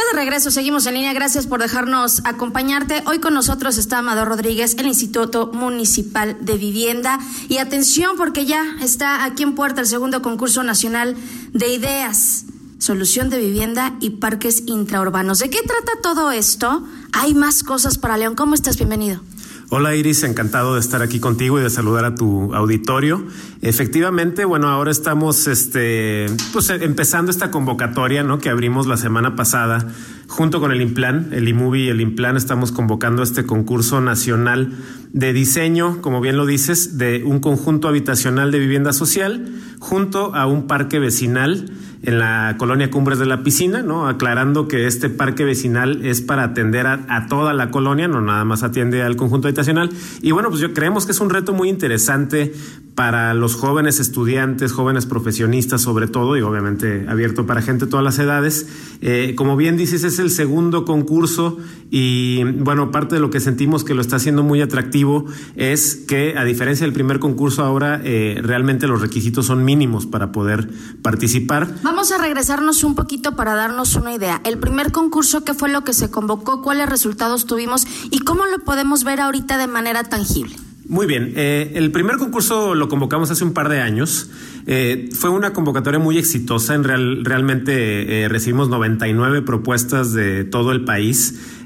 Ya de regreso, seguimos en línea. Gracias por dejarnos acompañarte. Hoy con nosotros está Amador Rodríguez, el Instituto Municipal de Vivienda. Y atención, porque ya está aquí en puerta el segundo concurso nacional de ideas, solución de vivienda y parques intraurbanos. ¿De qué trata todo esto? Hay más cosas para León. ¿Cómo estás? Bienvenido. Hola Iris, encantado de estar aquí contigo y de saludar a tu auditorio. Efectivamente, bueno, ahora estamos este, pues, empezando esta convocatoria ¿no? que abrimos la semana pasada junto con el Implan, el IMUBI y el Implan, estamos convocando este concurso nacional de diseño, como bien lo dices, de un conjunto habitacional de vivienda social junto a un parque vecinal en la colonia Cumbres de la Piscina, ¿no? Aclarando que este parque vecinal es para atender a, toda la colonia, no nada más atiende al conjunto habitacional. Y bueno, pues yo creemos que es un reto muy interesante para los jóvenes estudiantes, jóvenes profesionistas sobre todo, y obviamente abierto para gente de todas las edades. Eh, como bien dices, es el segundo concurso y bueno, parte de lo que sentimos que lo está haciendo muy atractivo es que a diferencia del primer concurso ahora, eh, realmente los requisitos son mínimos para poder participar. Vamos a regresarnos un poquito para darnos una idea. El primer concurso, ¿qué fue lo que se convocó? ¿Cuáles resultados tuvimos? ¿Y cómo lo podemos ver ahorita de manera tangible? Muy bien, eh, el primer concurso lo convocamos hace un par de años. Eh, fue una convocatoria muy exitosa. En real, realmente eh, recibimos 99 propuestas de todo el país.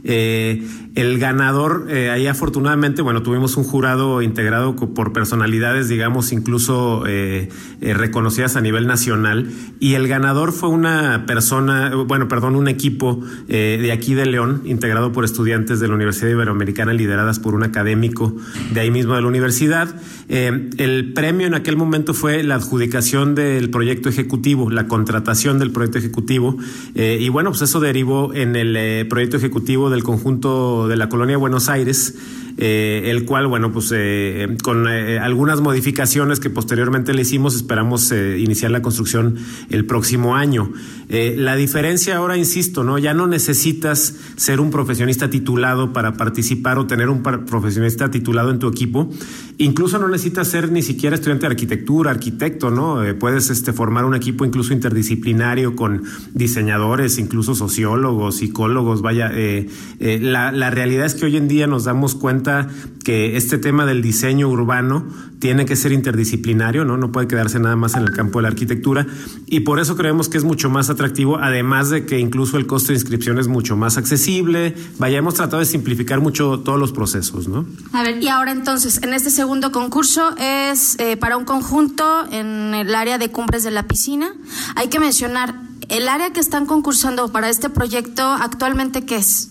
El ganador, eh, ahí afortunadamente, bueno, tuvimos un jurado integrado por personalidades, digamos, incluso eh, eh, reconocidas a nivel nacional. Y el ganador fue una persona, bueno, perdón, un equipo de aquí de León, integrado por estudiantes de la Universidad Iberoamericana, lideradas por un académico de ahí mismo de la universidad. el premio en aquel momento fue la adjudicación del proyecto ejecutivo, la contratación del proyecto ejecutivo. y bueno, pues eso derivó en el proyecto ejecutivo del conjunto de la colonia Buenos Aires, eh, el cual, bueno, pues eh, con eh, algunas modificaciones que posteriormente le hicimos, esperamos iniciar la construcción el próximo año. la diferencia ahora, insisto, ¿no? Ya no necesitas ser un profesionista titulado para participar o tener un profesionista titulado en tu equipo. Incluso no necesitas ser ni siquiera estudiante de arquitectura, arquitecto, ¿no? puedes este, formar un equipo incluso interdisciplinario con diseñadores, incluso sociólogos, psicólogos, vaya, la, la realidad es que hoy en día nos damos cuenta que este tema del diseño urbano tiene que ser interdisciplinario, ¿no? No puede quedarse nada más en el campo de la arquitectura y por eso creemos que es mucho más atractivo, además de que incluso el costo de inscripción es mucho más accesible. Vaya, hemos tratado de simplificar mucho todos los procesos, ¿no? A ver, y ahora entonces, en este segundo concurso es eh, para un conjunto en el área de cumbres de la piscina. Hay que mencionar, el área que están concursando para este proyecto actualmente, ¿qué es?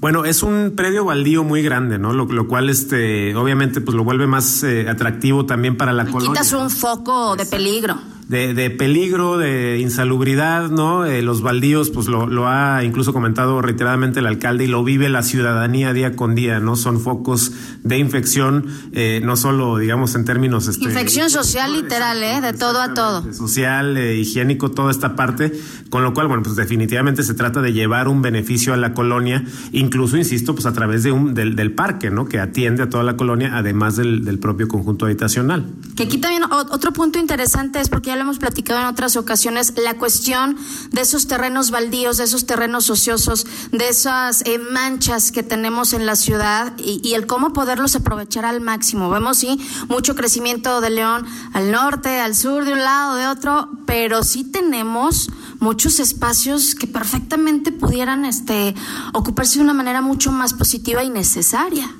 Bueno, es un predio baldío muy grande, ¿no? Lo, cual, este, obviamente, pues lo vuelve más eh, atractivo también para la colonia. Quitas un foco de peligro de, de peligro, de insalubridad, ¿no? Eh, los baldíos, pues lo, lo, ha incluso comentado reiteradamente el alcalde y lo vive la ciudadanía día con día, ¿no? Son focos de infección, eh, no solo, digamos, en términos... Este, infección social literal, ¿eh? De todo a todo. Social, eh, higiénico, toda esta parte, con lo cual, bueno, pues definitivamente se trata de llevar un beneficio a la colonia, incluso, insisto, pues a través de un, del, del parque, ¿no? Que atiende a toda la colonia, además del, del propio conjunto habitacional. Que aquí también otro punto interesante es porque ya lo hemos platicado en otras ocasiones, la cuestión de esos terrenos baldíos, de esos terrenos ociosos, de esas eh, manchas que tenemos en la ciudad y, el cómo poderlos aprovechar al máximo. Vemos, sí, mucho crecimiento de León al norte, al sur, de un lado, de otro, pero sí tenemos muchos espacios que perfectamente pudieran este, ocuparse de una manera mucho más positiva y necesaria.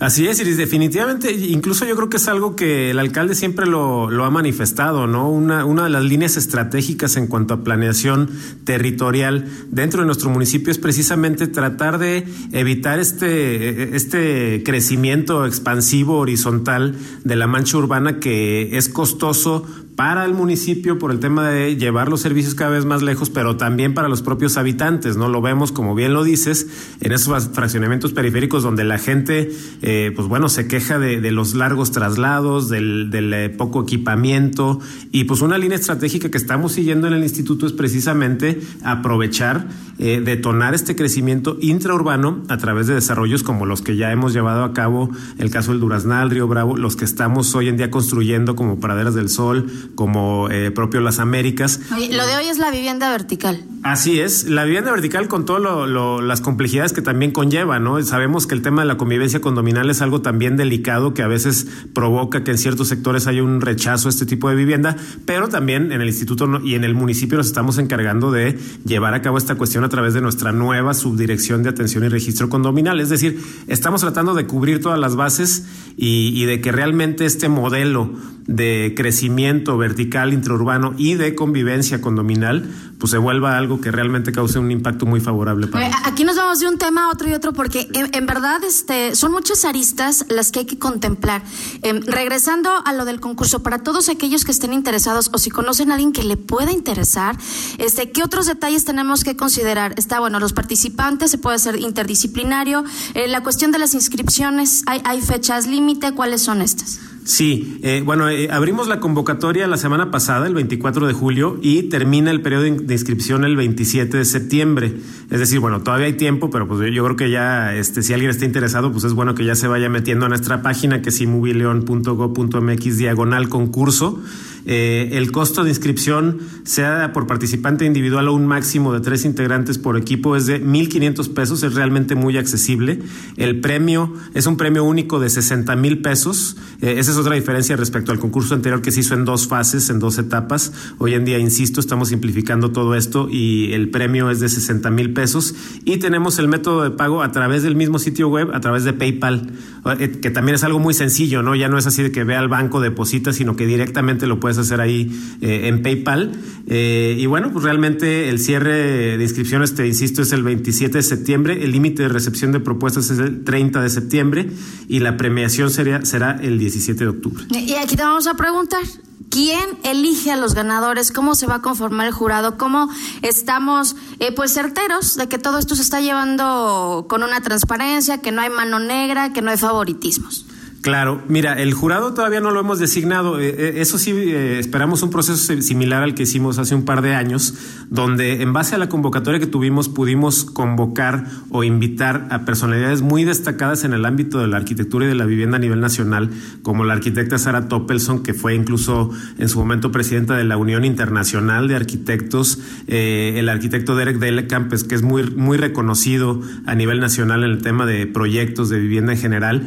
Así es, Iris, definitivamente, incluso yo creo que es algo que el alcalde siempre lo, ha manifestado, ¿no? Una, una de las líneas estratégicas en cuanto a planeación territorial dentro de nuestro municipio es precisamente tratar de evitar este, este crecimiento expansivo horizontal de la mancha urbana que es costoso para el municipio por el tema de llevar los servicios cada vez más lejos, pero también para los propios habitantes, ¿no? Lo vemos, como bien lo dices, en esos fraccionamientos periféricos donde la gente, eh, pues bueno, se queja de, los largos traslados, del, eh, poco equipamiento, y pues una línea estratégica que estamos siguiendo en el instituto es precisamente aprovechar, eh, detonar este crecimiento intraurbano a través de desarrollos como los que ya hemos llevado a cabo, el caso del Duraznal, Río Bravo, los que estamos hoy en día construyendo como Praderas del Sol, como eh, propio Las Américas. lo de hoy es la vivienda vertical. Así es, la vivienda vertical con todas las complejidades que también conlleva, ¿no? Sabemos que el tema de la convivencia condominal es algo también delicado que a veces provoca que en ciertos sectores haya un rechazo a este tipo de vivienda, pero también en el instituto y en el municipio nos estamos encargando de llevar a cabo esta cuestión a través de nuestra nueva subdirección de atención y registro condominal. Es decir, estamos tratando de cubrir todas las bases y, de que realmente este modelo de crecimiento vertical intraurbano y de convivencia condominal pues se vuelva algo que realmente cause un impacto muy favorable para Aquí nos vamos de un tema a otro y otro porque en, verdad este son muchas aristas las que hay que contemplar. Em, regresando a lo del concurso, para todos aquellos que estén interesados o si conocen a alguien que le pueda interesar, este, ¿qué otros detalles tenemos que considerar? Está bueno, los participantes, se puede hacer interdisciplinario, eh, la cuestión de las inscripciones, ¿hay, hay fechas límite? ¿Cuáles son estas? Sí, eh, bueno, eh, abrimos la convocatoria la semana pasada, el 24 de julio, y termina el periodo de inscripción el 27 de septiembre. Es decir, bueno, todavía hay tiempo, pero pues yo creo que ya, este, si alguien está interesado, pues es bueno que ya se vaya metiendo a nuestra página, que es inmobilion.go.mx diagonal concurso. Eh, el costo de inscripción, sea por participante individual o un máximo de tres integrantes por equipo, es de 1.500 pesos, es realmente muy accesible. El premio es un premio único de 60 mil pesos. Eh, esa es otra diferencia respecto al concurso anterior que se hizo en dos fases, en dos etapas. Hoy en día, insisto, estamos simplificando todo esto y el premio es de 60 mil pesos. Y tenemos el método de pago a través del mismo sitio web, a través de PayPal, eh, que también es algo muy sencillo, ¿no? Ya no es así de que vea al banco, deposita, sino que directamente lo puede hacer ahí eh, en PayPal. Eh, y bueno, pues realmente el cierre de inscripciones, te insisto, es el 27 de septiembre, el límite de recepción de propuestas es el 30 de septiembre y la premiación sería, será el 17 de octubre. Y aquí te vamos a preguntar. ¿Quién elige a los ganadores? ¿Cómo se va a conformar el jurado? ¿Cómo estamos eh, pues certeros de que todo esto se está llevando con una transparencia, que no hay mano negra, que no hay favoritismos? Claro, mira, el jurado todavía no lo hemos designado. Eh, eh, eso sí, eh, esperamos un proceso similar al que hicimos hace un par de años, donde en base a la convocatoria que tuvimos pudimos convocar o invitar a personalidades muy destacadas en el ámbito de la arquitectura y de la vivienda a nivel nacional, como la arquitecta Sara Toppelson, que fue incluso en su momento presidenta de la Unión Internacional de Arquitectos, el arquitecto Derek Delekamp, que es muy, muy reconocido a nivel nacional en el tema de proyectos de vivienda en general,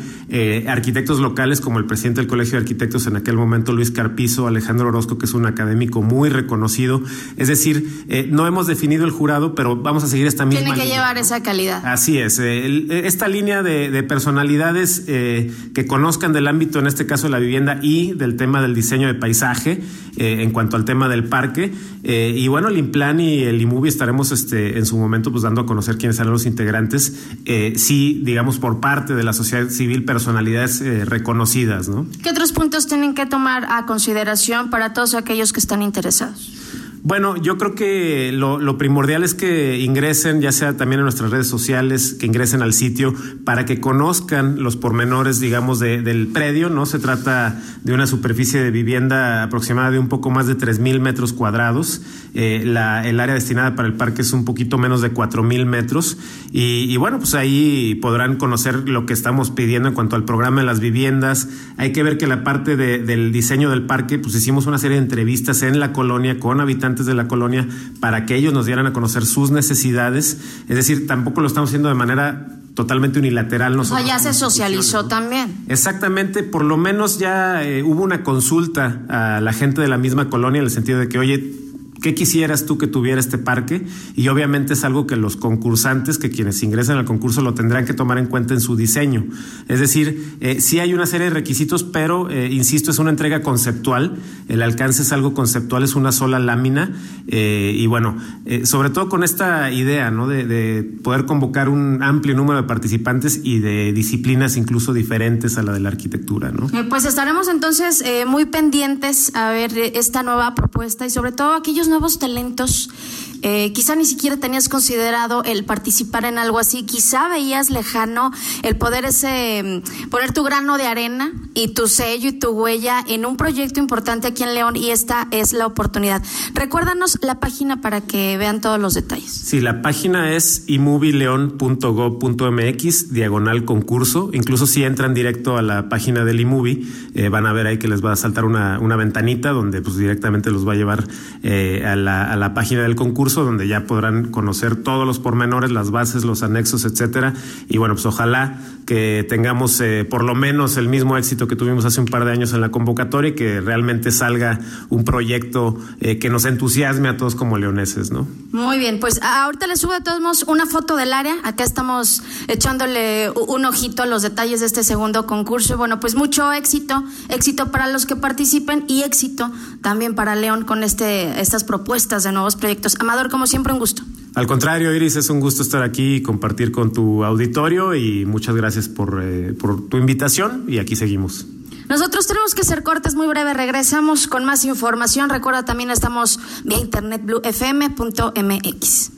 arquitecto locales como el presidente del Colegio de Arquitectos en aquel momento, Luis Carpizo, Alejandro Orozco, que es un académico muy reconocido. Es decir, eh, no hemos definido el jurado, pero vamos a seguir esta misma. Tiene que llevar esa calidad. Así es. Eh, eh, esta línea de, personalidades que conozcan del ámbito, en este caso de la vivienda y del tema del diseño de paisaje, en cuanto al tema del parque. y bueno, el Implan y el IMUBI estaremos este, en su momento pues dando a conocer quiénes serán los integrantes. sí, digamos, por parte de la sociedad civil, personalidades reconocidas, ¿no? ¿Qué otros puntos tienen que tomar a consideración para todos aquellos que están interesados? Bueno, yo creo que lo, primordial es que ingresen, ya sea también en nuestras redes sociales, que ingresen al sitio para que conozcan los pormenores, digamos, del predio, ¿no? Se trata de una superficie de vivienda aproximada de un poco más de tres mil metros cuadrados. Eh, la, el área destinada para el parque es un poquito menos de cuatro mil metros. Y, bueno, pues ahí podrán conocer lo que estamos pidiendo en cuanto al programa de las viviendas. Hay que ver que la parte del diseño del parque, pues hicimos una serie de entrevistas en la colonia con habitantes de la colonia para que ellos nos dieran a conocer sus necesidades. Es decir, tampoco lo estamos haciendo de manera totalmente unilateral. o sea, ya se socializó también. Exactamente, por lo menos ya eh, hubo una consulta a la gente de la misma colonia en el sentido de que, oye, ¿Qué quisieras tú que tuviera este parque? Y obviamente es algo que los concursantes, que quienes ingresan al concurso lo tendrán que tomar en cuenta en su diseño. Es decir, eh, sí hay una serie de requisitos, pero, eh, insisto, es una entrega conceptual. El alcance es algo conceptual, es una sola lámina. Eh, y bueno, sobre todo con esta idea, de, poder convocar un amplio número de participantes y de disciplinas incluso diferentes a la de la arquitectura, ¿no? pues estaremos entonces muy pendientes a ver esta nueva propuesta y sobre todo aquellos nuevos talentos eh, quizá ni siquiera tenías considerado el participar en algo así, quizá veías lejano el poder ese mm, poner tu grano de arena y tu sello y tu huella en un proyecto importante aquí en León y esta es la oportunidad. Recuérdanos la página para que vean todos los detalles. Sí, la página es imubileon.gov.mx, diagonal concurso. Incluso si entran directo a la página del iMovie, eh, van a ver ahí que les va a saltar una, una ventanita donde pues directamente los va a llevar eh, a, la, a la página del concurso, donde ya podrán conocer todos los pormenores, las bases, los anexos, etcétera. Y bueno, pues ojalá que tengamos eh, por lo menos el mismo éxito que tuvimos hace un par de años en la convocatoria y que realmente salga un proyecto eh, que nos entusiasme a todos como leoneses, ¿no? Muy bien, pues ahorita les subo a todos una foto del área. Acá estamos echándole un ojito a los detalles de este segundo concurso. Bueno, pues mucho éxito, éxito para los que participen y éxito también para León con este, estas propuestas de nuevos proyectos. Amador, como siempre, un gusto. Al contrario, Iris, es un gusto estar aquí y compartir con tu auditorio y muchas gracias por, eh, por tu invitación y aquí seguimos. Nosotros tenemos que hacer cortes muy breve. Regresamos con más información. Recuerda también estamos vía internet bluefm.mx.